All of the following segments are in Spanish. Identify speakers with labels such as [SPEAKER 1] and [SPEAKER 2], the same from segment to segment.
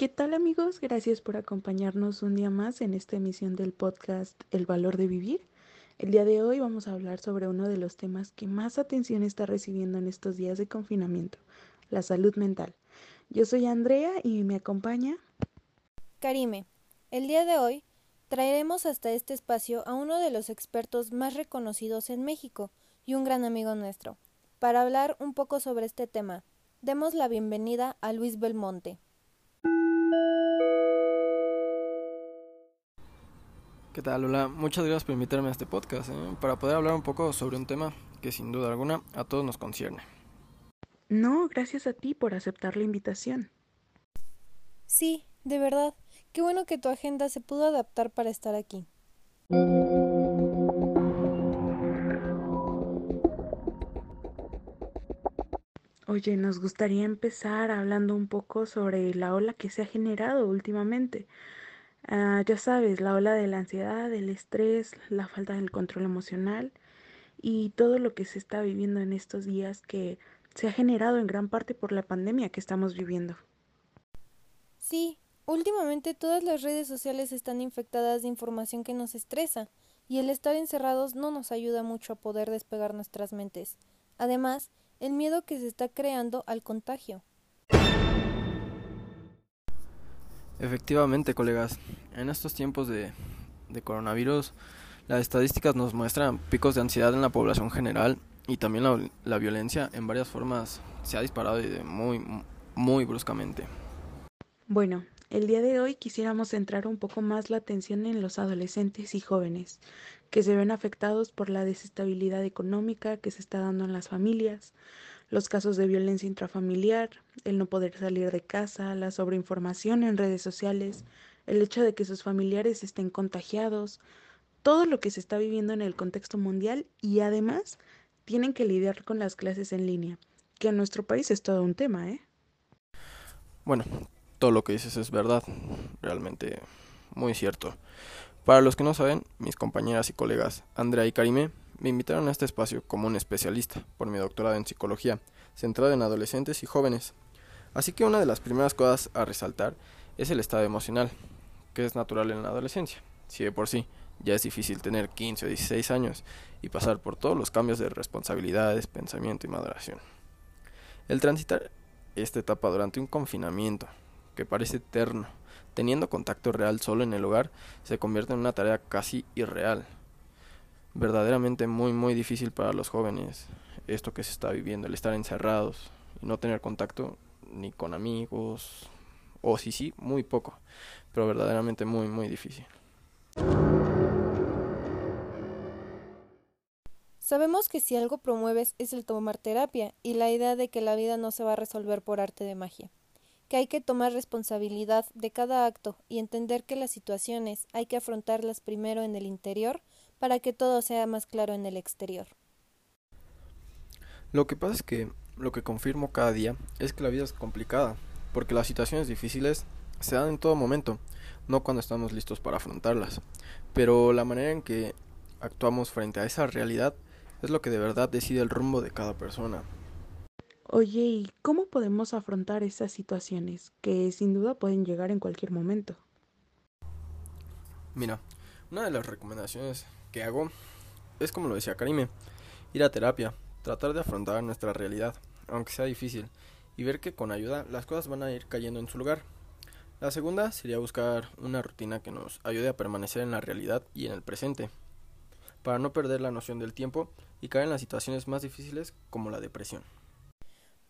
[SPEAKER 1] ¿Qué tal amigos? Gracias por acompañarnos un día más en esta emisión del podcast El valor de vivir. El día de hoy vamos a hablar sobre uno de los temas que más atención está recibiendo en estos días de confinamiento, la salud mental. Yo soy Andrea y me acompaña
[SPEAKER 2] Karime. El día de hoy traeremos hasta este espacio a uno de los expertos más reconocidos en México y un gran amigo nuestro, para hablar un poco sobre este tema. Demos la bienvenida a Luis Belmonte.
[SPEAKER 3] ¿Qué tal, Lola? Muchas gracias por invitarme a este podcast ¿eh? para poder hablar un poco sobre un tema que sin duda alguna a todos nos concierne.
[SPEAKER 1] No, gracias a ti por aceptar la invitación.
[SPEAKER 2] Sí, de verdad. Qué bueno que tu agenda se pudo adaptar para estar aquí.
[SPEAKER 1] Oye, nos gustaría empezar hablando un poco sobre la ola que se ha generado últimamente. Ah, ya sabes, la ola de la ansiedad, el estrés, la falta del control emocional y todo lo que se está viviendo en estos días que se ha generado en gran parte por la pandemia que estamos viviendo.
[SPEAKER 2] Sí, últimamente todas las redes sociales están infectadas de información que nos estresa y el estar encerrados no nos ayuda mucho a poder despegar nuestras mentes. Además, el miedo que se está creando al contagio.
[SPEAKER 3] Efectivamente, colegas, en estos tiempos de, coronavirus, las estadísticas nos muestran picos de ansiedad en la población general y también la, violencia en varias formas se ha disparado muy, muy bruscamente.
[SPEAKER 1] Bueno, el día de hoy quisiéramos centrar un poco más la atención en los adolescentes y jóvenes, que se ven afectados por la desestabilidad económica que se está dando en las familias, los casos de violencia intrafamiliar, el no poder salir de casa, la sobreinformación en redes sociales, el hecho de que sus familiares estén contagiados, todo lo que se está viviendo en el contexto mundial y además tienen que lidiar con las clases en línea, que en nuestro país es todo un tema, ¿eh?
[SPEAKER 3] Bueno, todo lo que dices es verdad, realmente muy cierto. Para los que no saben, mis compañeras y colegas Andrea y Karime me invitaron a este espacio como un especialista por mi doctorado en psicología, centrado en adolescentes y jóvenes. Así que una de las primeras cosas a resaltar es el estado emocional, que es natural en la adolescencia. Si de por sí ya es difícil tener 15 o 16 años y pasar por todos los cambios de responsabilidades, pensamiento y maduración. El transitar esta etapa durante un confinamiento, que parece eterno, teniendo contacto real solo en el hogar, se convierte en una tarea casi irreal verdaderamente muy muy difícil para los jóvenes esto que se está viviendo, el estar encerrados y no tener contacto ni con amigos o sí sí, muy poco, pero verdaderamente muy muy difícil.
[SPEAKER 2] Sabemos que si algo promueves es el tomar terapia y la idea de que la vida no se va a resolver por arte de magia, que hay que tomar responsabilidad de cada acto y entender que las situaciones hay que afrontarlas primero en el interior para que todo sea más claro en el exterior.
[SPEAKER 3] Lo que pasa es que lo que confirmo cada día es que la vida es complicada, porque las situaciones difíciles se dan en todo momento, no cuando estamos listos para afrontarlas, pero la manera en que actuamos frente a esa realidad es lo que de verdad decide el rumbo de cada persona.
[SPEAKER 1] Oye, ¿y cómo podemos afrontar esas situaciones que sin duda pueden llegar en cualquier momento?
[SPEAKER 3] Mira, una de las recomendaciones que hago es como lo decía Karime, ir a terapia, tratar de afrontar nuestra realidad, aunque sea difícil, y ver que con ayuda las cosas van a ir cayendo en su lugar. La segunda sería buscar una rutina que nos ayude a permanecer en la realidad y en el presente, para no perder la noción del tiempo y caer en las situaciones más difíciles como la depresión.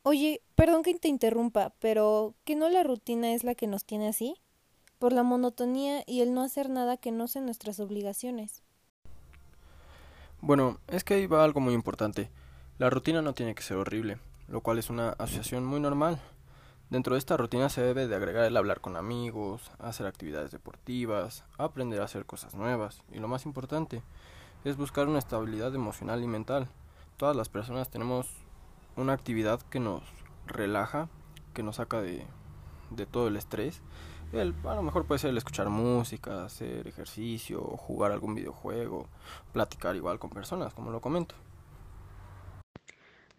[SPEAKER 2] Oye, perdón que te interrumpa, pero ¿que no la rutina es la que nos tiene así? Por la monotonía y el no hacer nada que no sean nuestras obligaciones.
[SPEAKER 3] Bueno, es que ahí va algo muy importante. La rutina no tiene que ser horrible, lo cual es una asociación muy normal. Dentro de esta rutina se debe de agregar el hablar con amigos, hacer actividades deportivas, aprender a hacer cosas nuevas y lo más importante es buscar una estabilidad emocional y mental. Todas las personas tenemos una actividad que nos relaja, que nos saca de, de todo el estrés el, a lo mejor puede ser el escuchar música, hacer ejercicio, jugar algún videojuego, platicar igual con personas, como lo comento.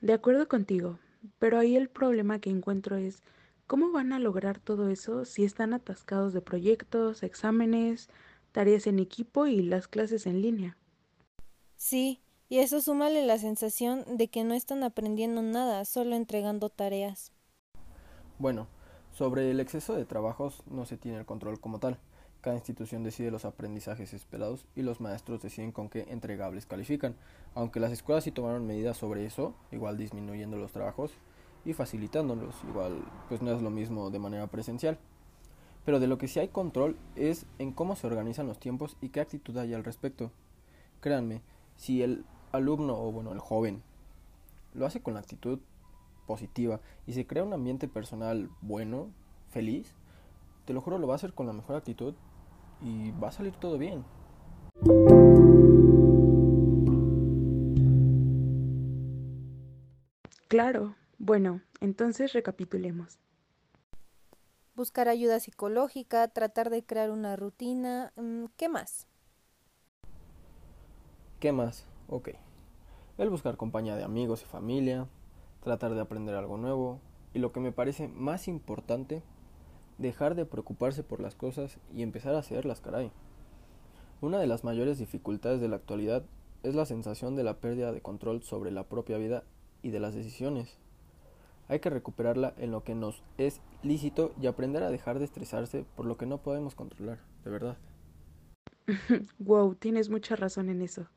[SPEAKER 1] De acuerdo contigo, pero ahí el problema que encuentro es ¿Cómo van a lograr todo eso si están atascados de proyectos, exámenes, tareas en equipo y las clases en línea?
[SPEAKER 2] Sí, y eso súmale la sensación de que no están aprendiendo nada, solo entregando tareas.
[SPEAKER 3] Bueno, sobre el exceso de trabajos no se tiene el control como tal. Cada institución decide los aprendizajes esperados y los maestros deciden con qué entregables califican, aunque las escuelas sí tomaron medidas sobre eso, igual disminuyendo los trabajos y facilitándolos, igual pues no es lo mismo de manera presencial. Pero de lo que sí hay control es en cómo se organizan los tiempos y qué actitud hay al respecto. Créanme, si el alumno o bueno, el joven lo hace con la actitud positiva y se crea un ambiente personal bueno, feliz, te lo juro, lo va a hacer con la mejor actitud y va a salir todo bien.
[SPEAKER 1] Claro. Bueno, entonces recapitulemos.
[SPEAKER 2] Buscar ayuda psicológica, tratar de crear una rutina. Mm, ¿Qué más?
[SPEAKER 3] ¿Qué más? Ok. El buscar compañía de amigos y familia, tratar de aprender algo nuevo y lo que me parece más importante, dejar de preocuparse por las cosas y empezar a hacerlas, caray. Una de las mayores dificultades de la actualidad es la sensación de la pérdida de control sobre la propia vida y de las decisiones. Hay que recuperarla en lo que nos es lícito y aprender a dejar de estresarse por lo que no podemos controlar, de verdad.
[SPEAKER 1] wow, tienes mucha razón en eso.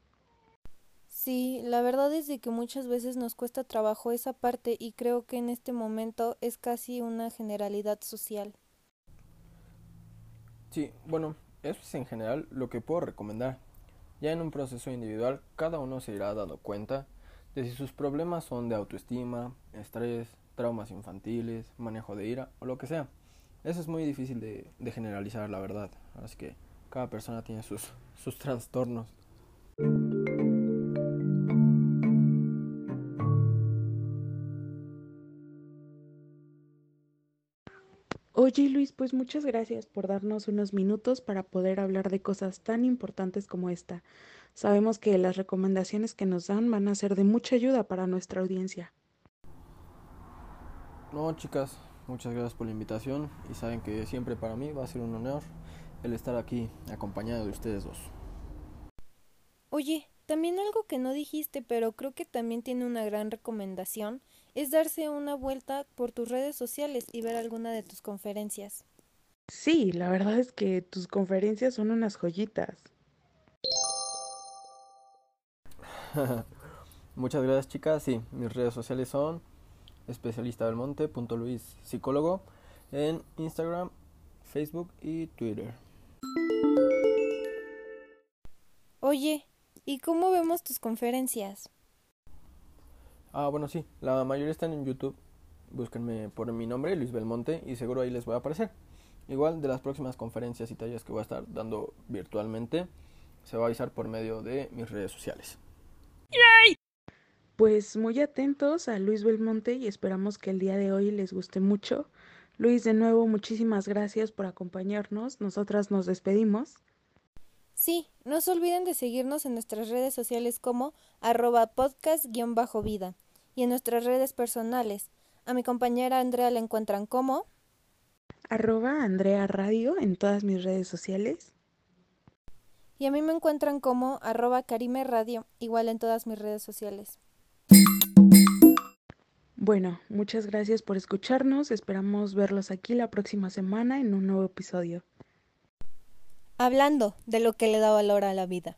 [SPEAKER 2] Sí, la verdad es de que muchas veces nos cuesta trabajo esa parte y creo que en este momento es casi una generalidad social.
[SPEAKER 3] Sí, bueno, eso es en general lo que puedo recomendar. Ya en un proceso individual, cada uno se irá dando cuenta de si sus problemas son de autoestima, estrés, traumas infantiles, manejo de ira o lo que sea. Eso es muy difícil de, generalizar, la verdad. Así que cada persona tiene sus, sus trastornos.
[SPEAKER 1] Oye Luis, pues muchas gracias por darnos unos minutos para poder hablar de cosas tan importantes como esta. Sabemos que las recomendaciones que nos dan van a ser de mucha ayuda para nuestra audiencia.
[SPEAKER 3] No, chicas, muchas gracias por la invitación y saben que siempre para mí va a ser un honor el estar aquí acompañado de ustedes dos.
[SPEAKER 2] Oye, también algo que no dijiste, pero creo que también tiene una gran recomendación, es darse una vuelta por tus redes sociales y ver alguna de tus conferencias.
[SPEAKER 1] Sí, la verdad es que tus conferencias son unas joyitas.
[SPEAKER 3] Muchas gracias chicas, sí, mis redes sociales son especialista del monte, punto Luis, psicólogo, en Instagram, Facebook y Twitter.
[SPEAKER 2] Oye, ¿y cómo vemos tus conferencias?
[SPEAKER 3] Ah, bueno, sí, la mayoría están en YouTube. Búsquenme por mi nombre, Luis Belmonte, y seguro ahí les voy a aparecer. Igual de las próximas conferencias y talleres que voy a estar dando virtualmente, se va a avisar por medio de mis redes sociales.
[SPEAKER 1] Pues muy atentos a Luis Belmonte y esperamos que el día de hoy les guste mucho. Luis, de nuevo, muchísimas gracias por acompañarnos. Nosotras nos despedimos.
[SPEAKER 2] Sí, no se olviden de seguirnos en nuestras redes sociales como arroba podcast-vida y en nuestras redes personales. A mi compañera Andrea la encuentran como
[SPEAKER 1] arroba Andrea Radio en todas mis redes sociales.
[SPEAKER 2] Y a mí me encuentran como arroba Karime Radio, igual en todas mis redes sociales.
[SPEAKER 1] Bueno, muchas gracias por escucharnos. Esperamos verlos aquí la próxima semana en un nuevo episodio.
[SPEAKER 2] Hablando de lo que le da valor a la vida.